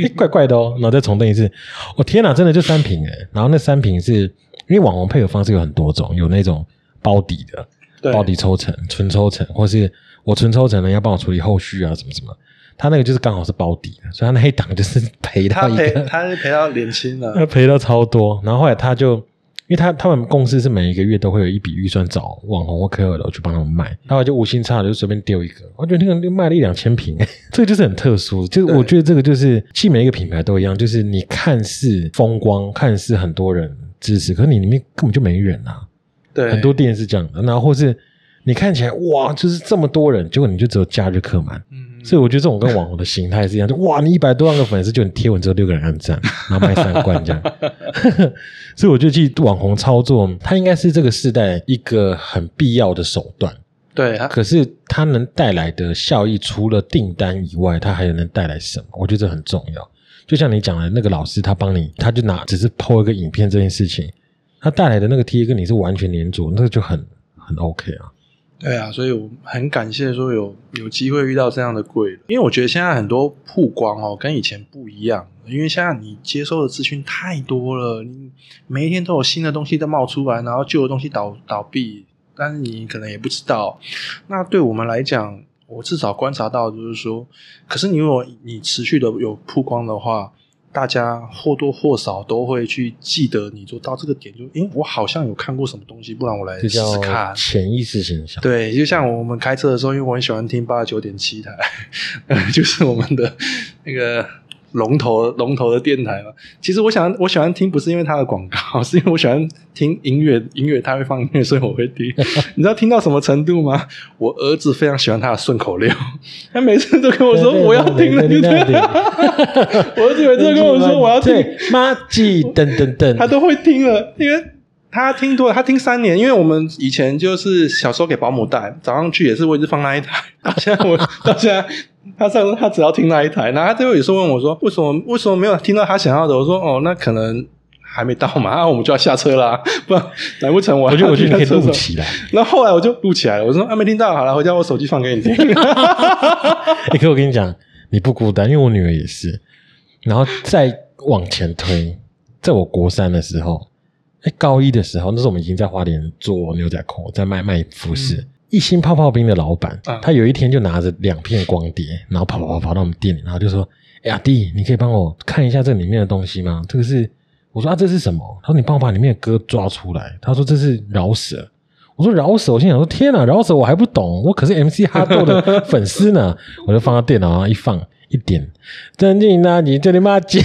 哎、怪怪的哦。然后再重登一次，我、天哪，真的就三瓶哎。然后那三瓶是因为网红配合方式有很多种，有那种包底的，包底抽成、纯抽成，或是我纯抽成呢要帮我处理后续啊，什么什么。他那个就是刚好是包底的，所以他那一档就是赔 他赔到一个，他是赔到脸青了 他，赔到超多。然后后来他就，因为他他们公司是每一个月都会有一笔预算找网红或 KOL 去帮他们卖，然后就无心插柳就随便丢一个，我觉得那个就卖了一两千瓶，这个就是很特殊。就是我觉得这个就是，其实每一个品牌都一样，就是你看似风光，看似很多人支持，可是你里面根本就没人啊。对，很多店是这样的，然后或是你看起来哇，就是这么多人，结果你就只有假日客满。嗯，所以我觉得这种跟网红的形态是一样，就 哇，你一百多万个粉丝，就你贴文之后六个人按赞，然后卖三罐这样。所以我觉得其实网红操作，它应该是这个时代一个很必要的手段。对，啊可是它能带来的效益，除了订单以外，它还能带来什么？我觉得这很重要。就像你讲的那个老师，他帮你，他就拿只是 PO 一个影片这件事情，他带来的那个 T 跟你是完全连着，那个就很很 OK 啊。对啊，所以我很感谢说有有机会遇到这样的贵人，因为我觉得现在很多曝光哦跟以前不一样，因为现在你接收的资讯太多了，你每一天都有新的东西在冒出来，然后旧的东西倒倒闭，但是你可能也不知道。那对我们来讲，我至少观察到就是说，可是你如果你持续的有曝光的话。大家或多或少都会去记得你做到这个点，就诶，我好像有看过什么东西，不然我来试试看。潜意识形象。对，就像我们开车的时候，因为我很喜欢听八十九点七台，就是我们的那个龙头龙头的电台嘛。其实我想我喜欢听，不是因为它的广告，是因为我喜欢听音乐，音乐它会放音乐，所以我会听。你知道听到什么程度吗？我儿子非常喜欢他的顺口溜，他每次都跟我说我要听了，就这样。我儿子每次都跟我说我要听，对，妈鸡等等等，他都会听了，因为他听多了，他听三年，因为我们以前就是小时候给保姆带，早上去也是我一直放那一台，到现在我到现在，他上他只要听那一台，然后他最后也是问我说，为什么为什么没有听到他想要的？我说哦，那可能还没到嘛，那我们就要下车啦，不然难不成 我我觉得我觉得你可以录录起来。然后后来我就录起来了，我说啊没听到，好了，回家我手机放给你听。哎、可我跟你讲，你不孤单，因为我女儿也是。然后再往前推，在我国三的时候，哎，高一的时候，那时候我们已经在花莲做牛仔裤，在卖卖服饰。一心泡泡冰的老板，啊他有一天就拿着两片光碟，然后跑跑跑跑到我们店里，然后就说：“哎、呀弟，你可以帮我看一下这里面的东西吗？这个是……我说啊，这是什么？他说你帮我把里面的歌抓出来。他说这是饶舌。我说饶舌，我心想说天哪，饶舌我还不懂，我可是 MC 哈豆的粉丝呢。我就放到电脑上一放一点，真进那你这里妈鸡。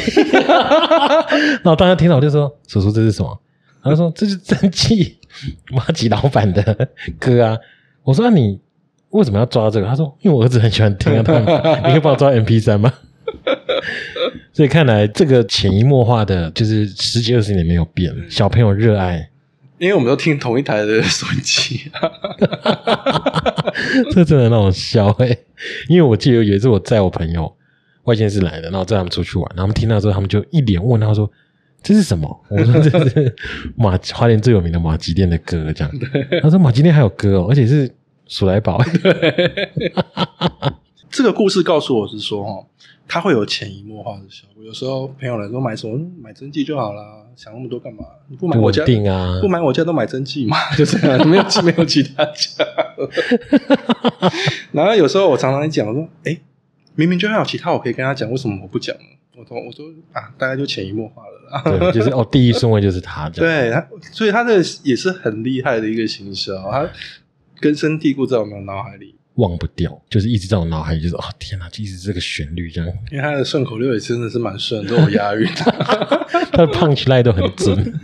然后大家听到我就说：“叔叔这是什么？”他就说：“这是真气 马吉老板的歌啊。”我说：“那、你为什么要抓这个？”他说：“因为我儿子很喜欢听啊，他 你可以帮我抓 MP 三吗？” 所以看来这个潜移默化的，就是十几二十年没有变，小朋友热爱。因为我们都听同一台的收音机，这真的让我笑哎、因为我记得有一次我载我朋友外县市来的，然后载他们出去玩，然后他们听到之后，他们就一脸问他说：“这是什么？” 我说：“这是马花莲最有名的马吉店的歌。”这样，他说：“马吉店还有歌哦，而且是鼠来宝。这个故事告诉我是说，哦，它会有潜移默化的效果。有时候朋友来说买什么，嗯买真迹就好啦，想那么多干嘛？你不买我家稳定啊不买我家都买真迹嘛，就这样，没有没有其他家。然后有时候我常常讲我说，哎，明明就还有其他我可以跟他讲，为什么我不讲呢？我说我说啊，大概就潜移默化了啦。对，就是哦，第一顺位就是他这样。对他，所以他的也是很厉害的一个行销，他根深蒂固在我们的脑海里。忘不掉，就是一直在我脑海里，就是哦天哪，一直这个旋律这样，因为他的顺口溜也真的是蛮顺，都有押韵。他的 punch line 都很准。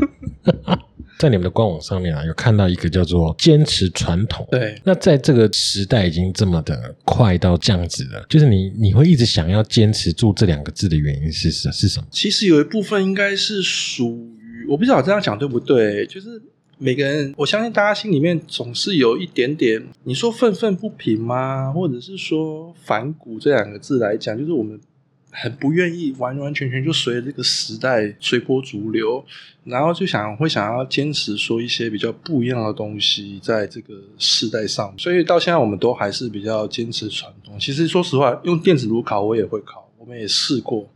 在你们的官网上面啊，有看到一个叫做“坚持传统”。对，那在这个时代已经这么的快到这样子了，就是你你会一直想要坚持住这两个字的原因是是是什么？其实有一部分应该是属于，我不知道这样讲对不对，就是每个人，我相信大家心里面总是有一点点，你说愤愤不平吗？或者是说反骨这两个字来讲，就是我们很不愿意完完全全就随这个时代随波逐流，然后就想会想要坚持说一些比较不一样的东西，在这个时代上，所以到现在我们都还是比较坚持传统。其实说实话，用电子炉烤我也会烤，我们也试过，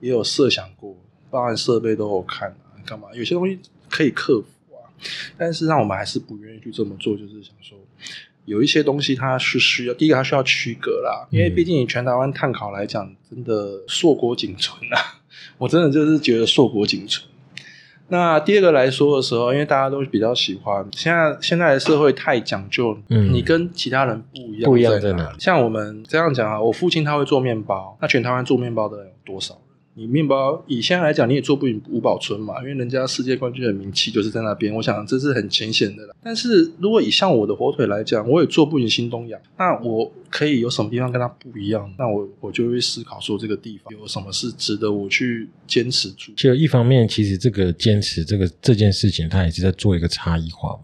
也有设想过，包含设备都有看啊，干嘛？有些东西可以克服啊，但是让我们还是不愿意去这么做，就是想说。有一些东西它是需要，第一个它需要区隔啦，因为毕竟以全台湾碳烤来讲，真的硕果仅存啊，我真的就是觉得硕果仅存。那第二个来说的时候，因为大家都比较喜欢，现在现在的社会太讲究，嗯你跟其他人不一样，不一样在在哪里像我们这样讲啊，我父亲他会做面包，那全台湾做面包的人有多少人？你面包以现在来讲，你也做不赢五宝村嘛，因为人家世界冠军的名气就是在那边，我想这是很浅显的啦。但是如果以像我的火腿来讲，我也做不赢新东阳，那我可以有什么地方跟他不一样？那我我就会思考说这个地方有什么是值得我去坚持住。就一方面，其实这个坚持这个这件事情，它也是在做一个差异化嘛。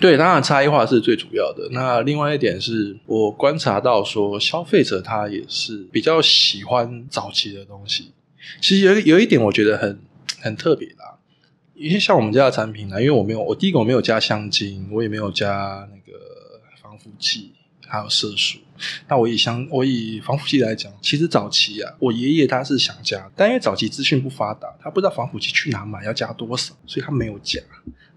对，当然差异化是最主要的。那另外一点是我观察到说，消费者他也是比较喜欢早期的东西。其实有有一点我觉得很很特别啦，因为像我们家的产品呢，因为我没有，我第一个我没有加香精，我也没有加那个防腐剂，还有色素。那我以香，我以防腐剂来讲，其实早期啊，我爷爷他是想加，但因为早期资讯不发达，他不知道防腐剂去哪买，要加多少，所以他没有加。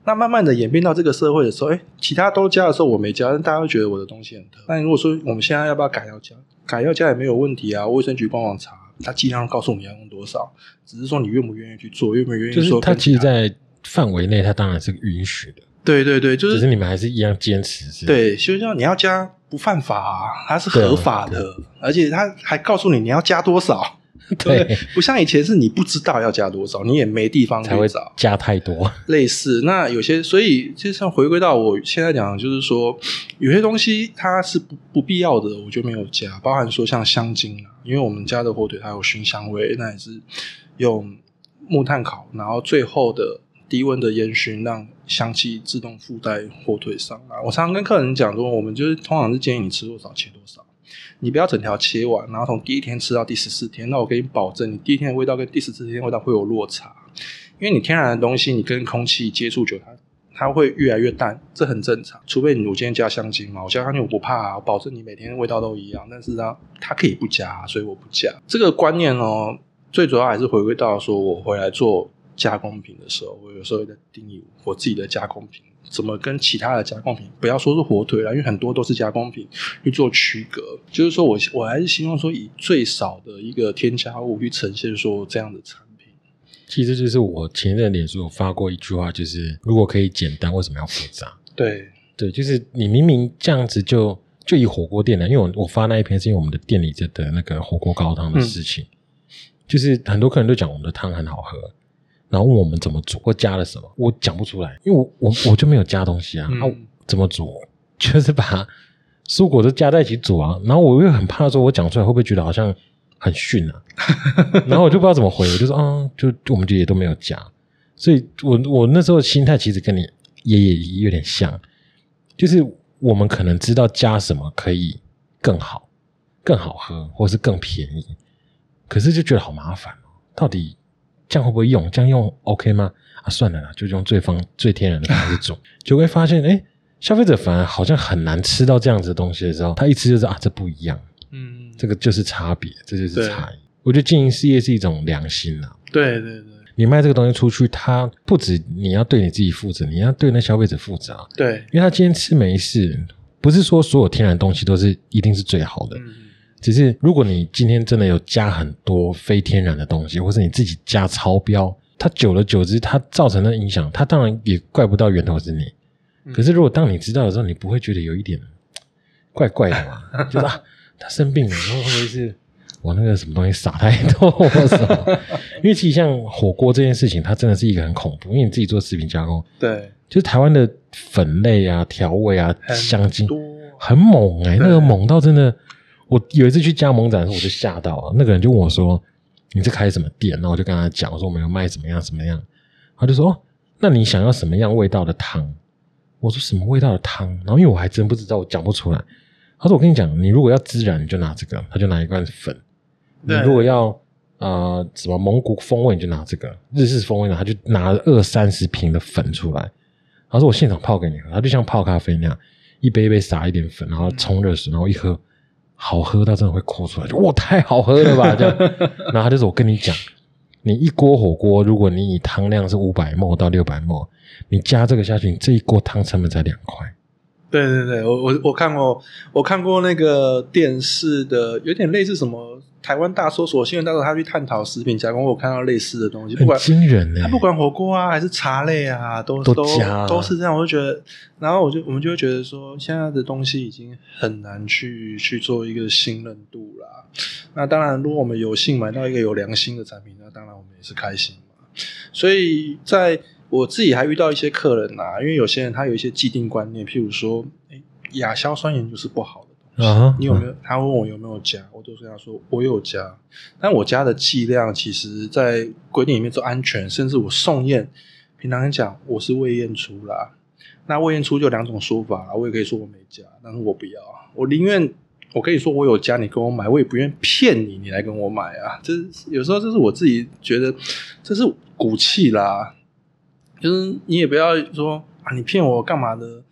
那慢慢的演变到这个社会的时候，哎，其他都加的时候我没加，但大家会觉得我的东西很特。但如果说我们现在要不要改要加，改要加也没有问题啊。卫生局官网查，它尽量告诉我们要用多少，只是说你愿不愿意去做，愿不愿意就是它说他其实在范围内，他当然是允许的，对对对，就是只是你们还是一样坚持是。，对，就像你要加不犯法、啊，它是合法的，而且他还告诉你你要加多少。对 对，不像以前是你不知道要加多少，你也没地方才会去找。加太多。类似，那有些，所以就像回归到我现在讲的，就是说有些东西它是不不必要的，我就没有加，包含说像香精啊，因为我们家的火腿它有熏香味，那也是用木炭烤，然后最后的低温的烟熏让香气自动附在火腿上啊。我常常跟客人讲说，我们就是通常是建议你吃多少切多少，你不要整条切完，然后从第一天吃到第十四天。那我给你保证，你第一天的味道跟第十四天味道会有落差，因为你天然的东西，你跟空气接触久，它它会越来越淡，这很正常。除非你我今天加香精嘛，我加香精我不怕啊，我保证你每天味道都一样。但是呢，它可以不加，所以我不加。这个观念哦，最主要还是回归到说我回来做加工品的时候，我有时候在定义我自己的加工品怎么跟其他的加工品，不要说是火腿了，因为很多都是加工品去做区隔。就是说我我还是希望说以最少的一个添加物去呈现说这样的产品。其实就是我前任脸书有发过一句话，就是如果可以简单，为什么要复杂？对对，就是你明明这样子就就以火锅店来，因为我我发那一篇是因为我们的店里这的那个火锅高汤的事情，就是很多客人都讲我们的汤很好喝，然后问我们怎么煮或加了什么，我讲不出来，因为我我我就没有加东西啊，嗯啊怎么煮？就是把蔬果都加在一起煮啊，然后我又很怕说我讲出来会不会觉得好像很逊啊，然后我就不知道怎么回，我就说啊，就就我们就也都没有加，所以我我那时候的心态其实跟你爷爷有点像，就是我们可能知道加什么可以更好、更好喝，或是更便宜，可是就觉得好麻烦哦。到底这样会不会用？这样用 OK 吗？啊，算了啦，就用最方最天然的方式煮，就会发现，哎，消费者反而好像很难吃到这样子的东西的时候，他一吃就知道啊，这不一样，嗯，这个就是差别，这就是差异。我觉得经营事业是一种良心呐、对对对。你卖这个东西出去，它不止你要对你自己负责，你要对那消费者负责啊。对，因为他今天吃没事，不是说所有天然东西都是一定是最好的，嗯只是如果你今天真的有加很多非天然的东西，或是你自己加超标，它久了久之，它造成的影响，它当然也怪不到源头是你。嗯可是如果当你知道的时候，你不会觉得有一点怪怪的嘛？就是啊，他生病了，然后会不会是我那个什么东西撒太多或什么？因为其实像火锅这件事情，它真的是一个很恐怖，因为你自己做食品加工，对，就是台湾的粉类啊、调味啊、香精很猛哎、对那个猛到真的，我有一次去加盟展的时候，我就吓到了。那个人就问我说：“你是开什么店？”然后我就跟他讲，我说我们有卖怎么样怎么样。他就说：“哦，那你想要什么样味道的汤？”我说：“什么味道的汤？”然后因为我还真不知道，我讲不出来。他说：“我跟你讲，你如果要孜然，你就拿这个。”他就拿一罐粉。你如果要呃什么蒙古风味，你就拿这个；日式风味呢，他就拿了二三十瓶的粉出来。他说：“我现场泡给你喝。”他就像泡咖啡那样，一杯一杯撒一点粉，然后冲热水，然后一喝，好喝到真的会哭出来，就哇太好喝了吧 这样。然后他就是：“我跟你讲，你一锅火锅，如果你以汤量是五百沫到六百沫，你加这个下去，你这一锅汤成本才两块。对对对，我我我看过，我看过那个电视的，有点类似什么台湾大搜索新闻大搜，他去探讨食品加工，我看到类似的东西，不管惊人呢、他不管火锅啊还是茶类啊，都都都是这样，我就觉得，然后我就我们就会觉得说，现在的东西已经很难去去做一个信任度啦。那当然，如果我们有幸买到一个有良心的产品，那当然我们也是开心嘛。所以在我自己还遇到一些客人啊，因为有些人他有一些既定观念，譬如说，哎，亚硝酸盐就是不好的啊你有没有？他问我有没有加，我都是跟他说我有加，但我加的剂量其实，在规定里面都安全，甚至我送验，平常人讲我是未验出啦。那未验出就有两种说法啦，我也可以说我没加，但是我不要，我宁愿我可以说我有加，你跟我买，我也不愿意骗你，你来跟我买啊。这是有时候这是我自己觉得这是骨气啦，就是你也不要说啊，你骗我干嘛的？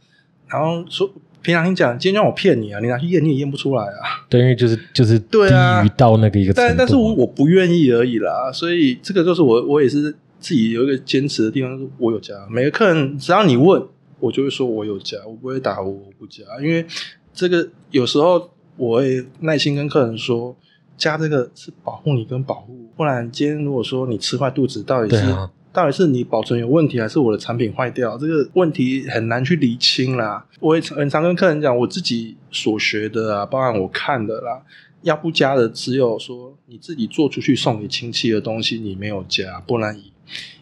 然后说平常你讲，今天让我骗你啊，你拿去验你也验不出来啊。对，因为就是就是低于到那个一个但但是我我不愿意而已啦，所以这个就是我我也是自己有一个坚持的地方，就是我有加。每个客人只要你问，我就会说我有加，我不会打我我不加，因为这个有时候我会耐心跟客人说，加这个是保护你跟保护，不然今天如果说你吃坏肚子，到底是、啊到底是你保存有问题，还是我的产品坏掉？这个问题很难去厘清啦。我也常很常跟客人讲，我自己所学的啊，包含我看的啦，要不加的只有说你自己做出去送给亲戚的东西你没有加，不然以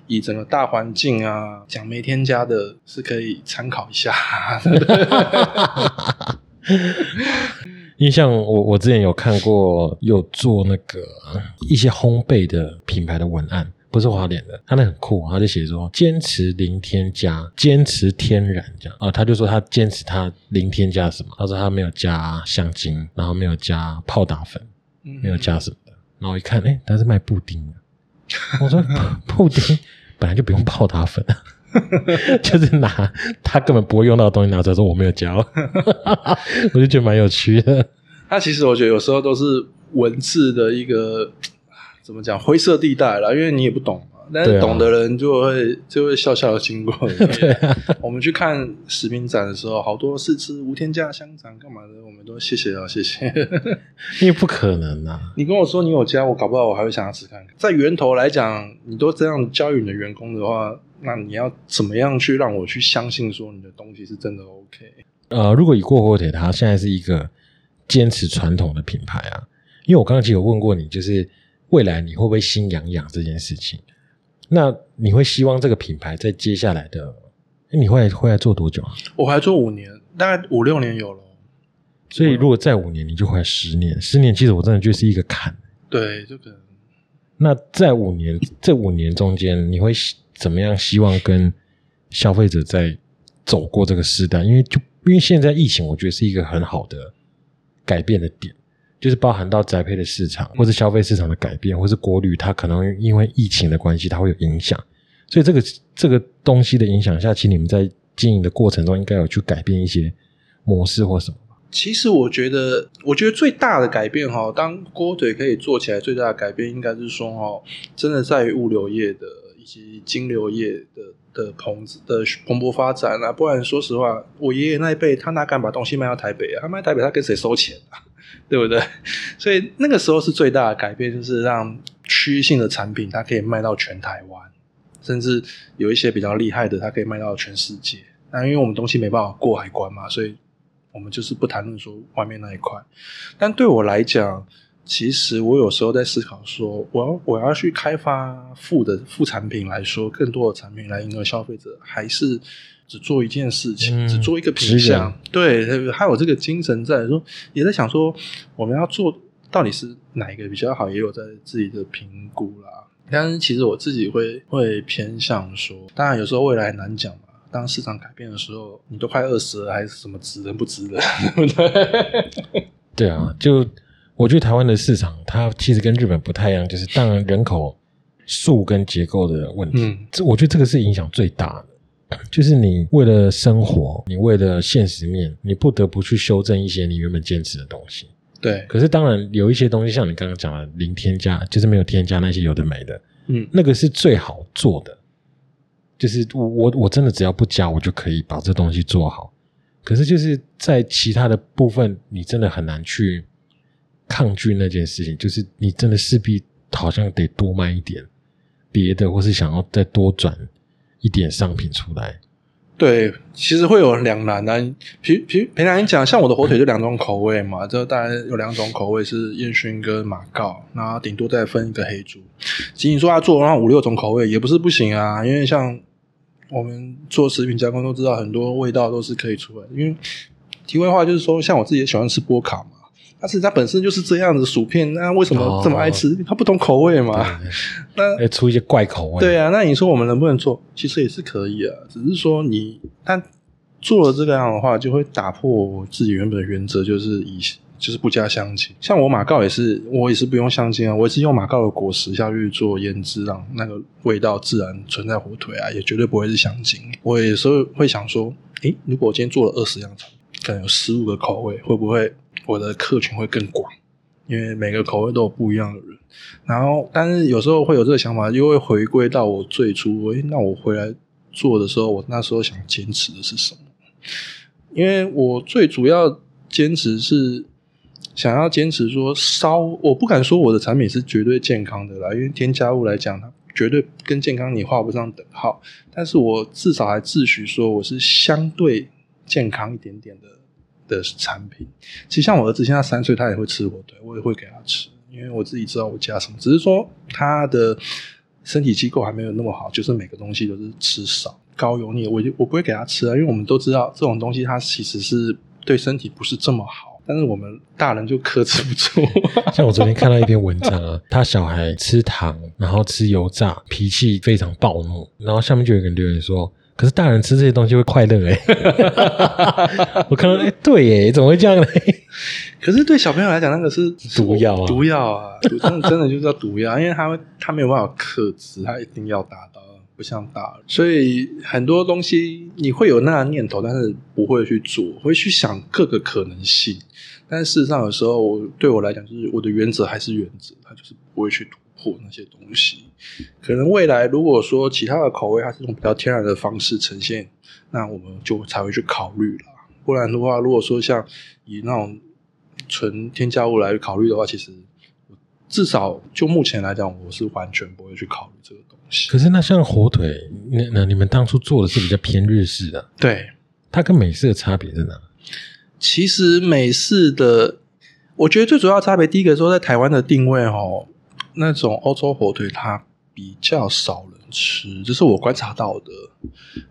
以整个大环境啊，讲没添加的是可以参考一下。因为像我，我之前有看过有做那个一些烘焙的品牌的文案，不不是花莲的，他那很酷，他就写说坚持零添加，坚持天然这样啊，他就说他坚持他零添加什么？他说他没有加香精，然后没有加泡打粉，没有加什么的。然后我一看，哎，他是卖布丁的。我说 布丁本来就不用泡打粉啊。就是拿他根本不会用到的东西拿出来说我没有加，我就觉得蛮有趣的。他其实我觉得有时候都是文字的一个怎么讲灰色地带啦，因为你也不懂嘛。但是懂的人就会就会笑笑的经过。对啊，我们去看食品展的时候，好多试吃无添加香肠干嘛的，我们都谢谢啊，谢谢。因为不可能啊！你跟我说你有加，我搞不好我还会想要吃看看。在源头来讲，你都这样教育你的员工的话。那你要怎么样去让我去相信说你的东西是真的 OK？呃，如果以过火腿，它现在是一个坚持传统的品牌啊，因为我刚刚其实有问过你，就是未来你会不会心痒痒这件事情？那你会希望这个品牌在接下来的，你会会来做多久啊？我还做五年，大概五六年有了。所以如果再五年，你就会十年。十年其实我真的觉得是一个坎。对，就可能。那在五年这五年中间，你会？怎么样？希望跟消费者在走过这个时代，因为就因为现在疫情，我觉得是一个很好的改变的点，就是包含到宅配的市场，或者消费市场的改变，或是国旅，它可能因为疫情的关系，它会有影响。所以这个这个东西的影响下，其实你们在经营的过程中，应该有去改变一些模式或什么其实我觉得，我觉得最大的改变哈，当锅腿可以做起来，最大的改变应该是说哈，真的在于物流业的以。及金流业的的蓬的蓬勃发展啊，不然说实话，我爷爷那一辈他哪敢把东西卖到台北啊？他卖台北，他跟谁收钱啊？对不对？所以那个时候是最大的改变，就是让区域性的产品它可以卖到全台湾，甚至有一些比较厉害的，它可以卖到全世界。那因为我们东西没办法过海关嘛，所以我们就是不谈论说外面那一块。但对我来讲，其实我有时候在思考说，我要我要去开发副的副产品来说，更多的产品来迎合消费者，还是只做一件事情，只做一个品相？对，还有这个精神在说，也在想说，我们要做到底是哪一个比较好，也有在自己的评估啦。但是其实我自己会会偏向说，当然有时候未来难讲嘛。当市场改变的时候，你都快二十了，还是什么值人不值得？对不对？对啊，就。我觉得台湾的市场，它其实跟日本不太一样，就是当然人口数跟结构的问题。嗯，这我觉得这个是影响最大的，就是你为了生活，你为了现实面，你不得不去修正一些你原本坚持的东西。对。可是当然有一些东西，像你刚刚讲的零添加，就是没有添加那些有的没的，嗯，那个是最好做的。就是我我我真的只要不加，我就可以把这东西做好。可是就是在其他的部分，你真的很难去。抗拒那件事情，就是你真的势必好像得多卖一点别的，或是想要再多转一点商品出来。对，其实会有两难啊。平平平常讲，像我的火腿就两种口味嘛，就大概有两种口味是烟熏跟马告，然后顶多再分一个黑猪。仅仅说要做那五六种口味也不是不行啊，因为像我们做食品加工都知道，很多味道都是可以出来。因为题外话就是说，像我自己也喜欢吃波卡嘛。但是它本身就是这样子薯片，那为什么这么爱吃？它不同口味嘛，那出一些怪口味。对啊，那你说我们能不能做？其实也是可以啊，只是说你但做了这个样的话，就会打破我自己原本的原则，就是以就是不加香精。像我马告也是，我也是不用香精啊，我也是用马告的果实下去做腌制，让那个味道自然存在火腿啊，也绝对不会是香精。我有时候会想说，诶，如果我今天做了二十样菜，可能有十五个口味，会不会？我的客群会更广，因为每个口味都有不一样的人。然后，但是有时候会有这个想法，又会回归到我最初，诶，那我回来做的时候，我那时候想坚持的是什么？因为我最主要坚持是想要坚持说，烧，我不敢说我的产品是绝对健康的啦，因为添加物来讲，它绝对跟健康你画不上等号。但是我至少还自诩说我是相对健康一点点的。的产品，其实像我儿子现在三岁，他也会吃火腿，我也会给他吃，因为我自己知道我加什么。只是说他的身体机构还没有那么好，就是每个东西都是吃少、高油腻，我就我不会给他吃啊，因为我们都知道这种东西它其实是对身体不是这么好。但是我们大人就克制不住。像我昨天看到一篇文章啊，他小孩吃糖，然后吃油炸，脾气非常暴怒，然后下面就有一个人留言说。可是大人吃这些东西会快乐哎，我看到哎，对耶，怎么会这样呢？可是对小朋友来讲，那个是毒药啊，毒药啊，真的真的就是叫毒药，因为他他没有办法克制，他一定要达到，不像大人，所以很多东西你会有那个念头，但是不会去做，会去想各个可能性。但是事实上，有时候对我来讲，就是我的原则还是原则，他就是不会去突破那些东西。可能未来如果说其他的口味，它是用比较天然的方式呈现，那我们就才会去考虑了。不然的话，如果说像以那种纯添加物来考虑的话，其实至少就目前来讲，我是完全不会去考虑这个东西。可是那像火腿，那那你们当初做的是比较偏日式的，对它跟美式的差别在哪？其实美式的，我觉得最主要差别，第一个说在台湾的定位哦，那种欧洲火腿它。比较少人吃，这是我观察到的。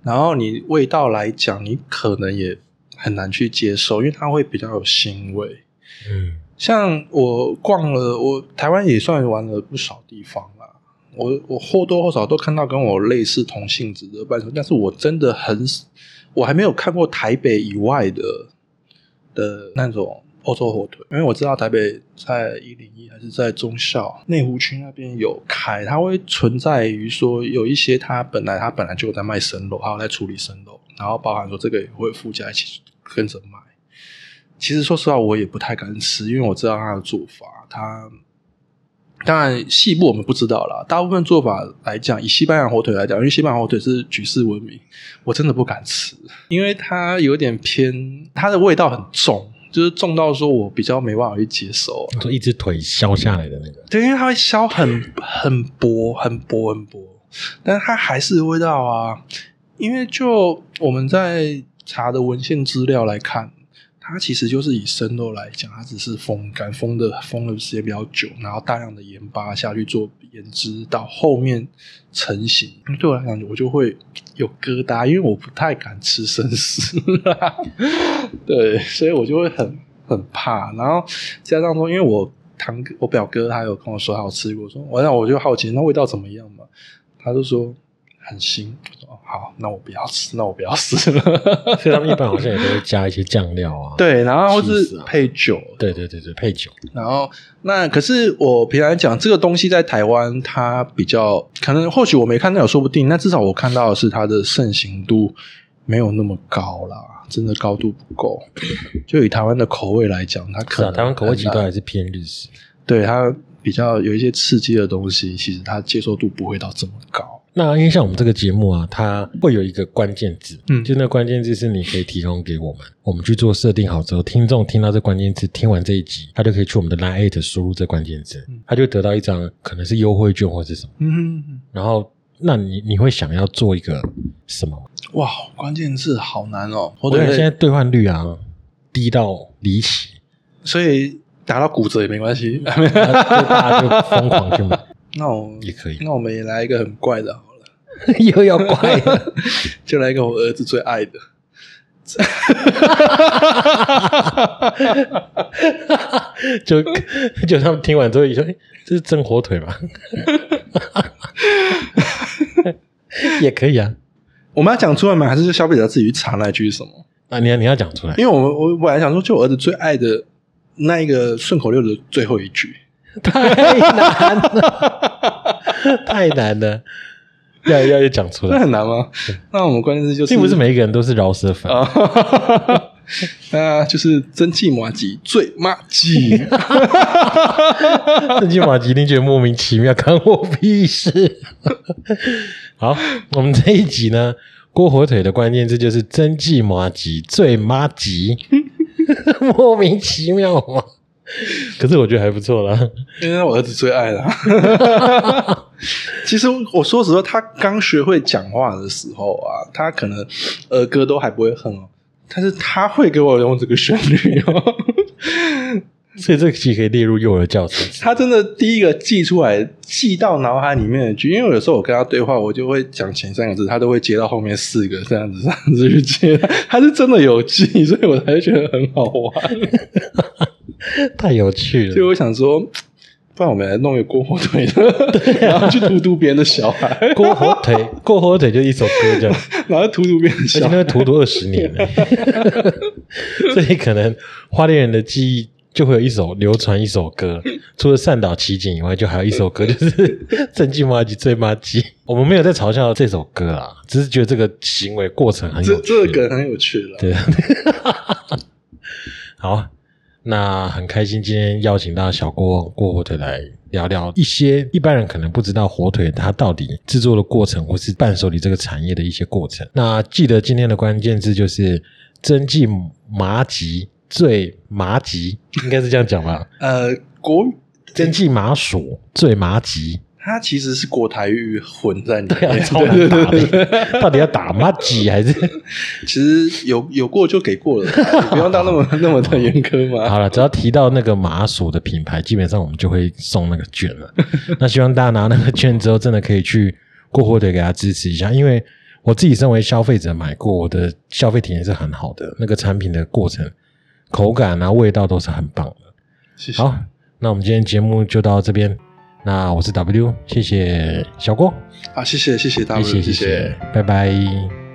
然后你味道来讲，你可能也很难去接受，因为它会比较有腥味。嗯，像我逛了，我台湾也算玩了不少地方啦。我我或多或少都看到跟我类似同性质的伴手，但是我真的很，我还没有看过台北以外的的那种。欧洲火腿，因为我知道台北在一零一还是在中校内湖区那边有开，它会存在于说有一些它本来它本来就有在卖生肉，还有在处理生肉，然后包含说这个也会附加一起跟着卖。其实说实话，我也不太敢吃，因为我知道它的做法。它当然细部我们不知道啦，大部分做法来讲，以西班牙火腿来讲，因为西班牙火腿是举世闻名，我真的不敢吃，因为它有点偏，它的味道很重。就是重到说我比较没办法去接受，就一只腿削下来的那个，对，因为它会削很很薄、很薄、很薄，但是它还是味道啊。因为就我们在查的文献资料来看。它其实就是以生肉来讲，它只是风干，风的风的时间比较久，然后大量的盐巴下去做腌制，到后面成型。对我来讲，我就会有疙瘩，因为我不太敢吃生食，对，所以我就会很很怕。然后加上说，因为我堂哥我表哥他有跟我说他有吃过，说我那我就好奇那味道怎么样嘛，他就说。很腥，好，那我不要吃，那我不要吃了。所以他们一般好像也都会加一些酱料啊，对，然后是配酒，对对对对，配酒。然后那可是我平常讲这个东西在台湾，它比较可能或许我没看到，说不定。那至少我看到的是它的盛行度没有那么高啦，真的高度不够。就以台湾的口味来讲，它可能台湾口味其实都还是偏日式，对它比较有一些刺激的东西，其实它接受度不会到这么高。那因为像我们这个节目啊，它会有一个关键字，嗯，就那关键字是你可以提供给我们，我们去做设定好之后，听众听到这关键字，听完这一集，他就可以去我们的 Line Eight 输入这关键字，他就得到一张可能是优惠券或是什么，嗯，然后那你你会想要做一个什么？哇，关键字好难哦！我觉得现在兑换率啊低到离奇，所以打到骨折也没关系，大家就疯狂去买。那我也可以，那我们也来一个很怪的。又要怪，就来一个我儿子最爱的，就就他们听完之后，说：“这是真火腿吗？”也可以啊。我们要讲出来吗？还是消费者自己去查那句是什么？啊，你要你要讲出来，因为我们我本来想说，就我儿子最爱的那一个顺口溜的最后一句，太难了，太难了。要要要讲出来，那很难吗？那我们关键字就是，并不是每一个人都是饶舌粉啊，那，就是蒸汽马吉最马吉，蒸汽马吉，你觉得莫名其妙，关我屁事。好，我们这一集呢，锅火腿的关键字就是蒸汽马吉最马吉，莫名其妙吗？可是我觉得还不错啦，因为我儿子最爱啦。其实我说实话，他刚学会讲话的时候啊，他可能儿歌都还不会哼哦，但是他会给我用这个旋律哦。所以这个其实可以列入幼儿教程。他真的第一个记出来，记到脑海里面的句，因为有时候我跟他对话，我就会讲前三个字，他都会接到后面四个，这样子这样子去接，他是真的有记，所以我才觉得很好玩。太有趣了。所以我想说，不然我们来弄一个过火腿的，然后去荼毒别人的小孩，过火腿，过火腿就一首歌这样，然后荼毒别人的而且小孩。那个荼毒二十年了，所以可能花莲人的记忆就会有一首流传一首歌，除了善导奇景以外，就还有一首歌，就是正经麻吉最麻吉。我们没有在嘲笑这首歌啊，只是觉得这个行为过程很这有趣。这个梗很有趣了。对，好，那很开心今天邀请到小郭过火腿来聊聊一些一般人可能不知道火腿它到底制作的过程，或是伴手礼这个产业的一些过程。那记得今天的关键字就是真纪麻吉最麻吉，应该是这样讲吧？呃，国真纪麻薯最麻吉，它其实是国台语混在里面，对啊，超难打的，到底要打麻吉还是？其实有有过就给过了，不用当那么那么的严苛嘛。好了，只要提到那个麻薯的品牌，基本上我们就会送那个券了。那希望大家拿那个券之后，真的可以去过火腿给他支持一下，因为我自己身为消费者买过，我的消费体验是很好的，那个产品的过程、口感啊、味道都是很棒的。谢谢。好，那我们今天节目就到这边。那我是 W，谢谢小郭，好，谢谢谢谢大谢卫，谢谢谢，拜拜。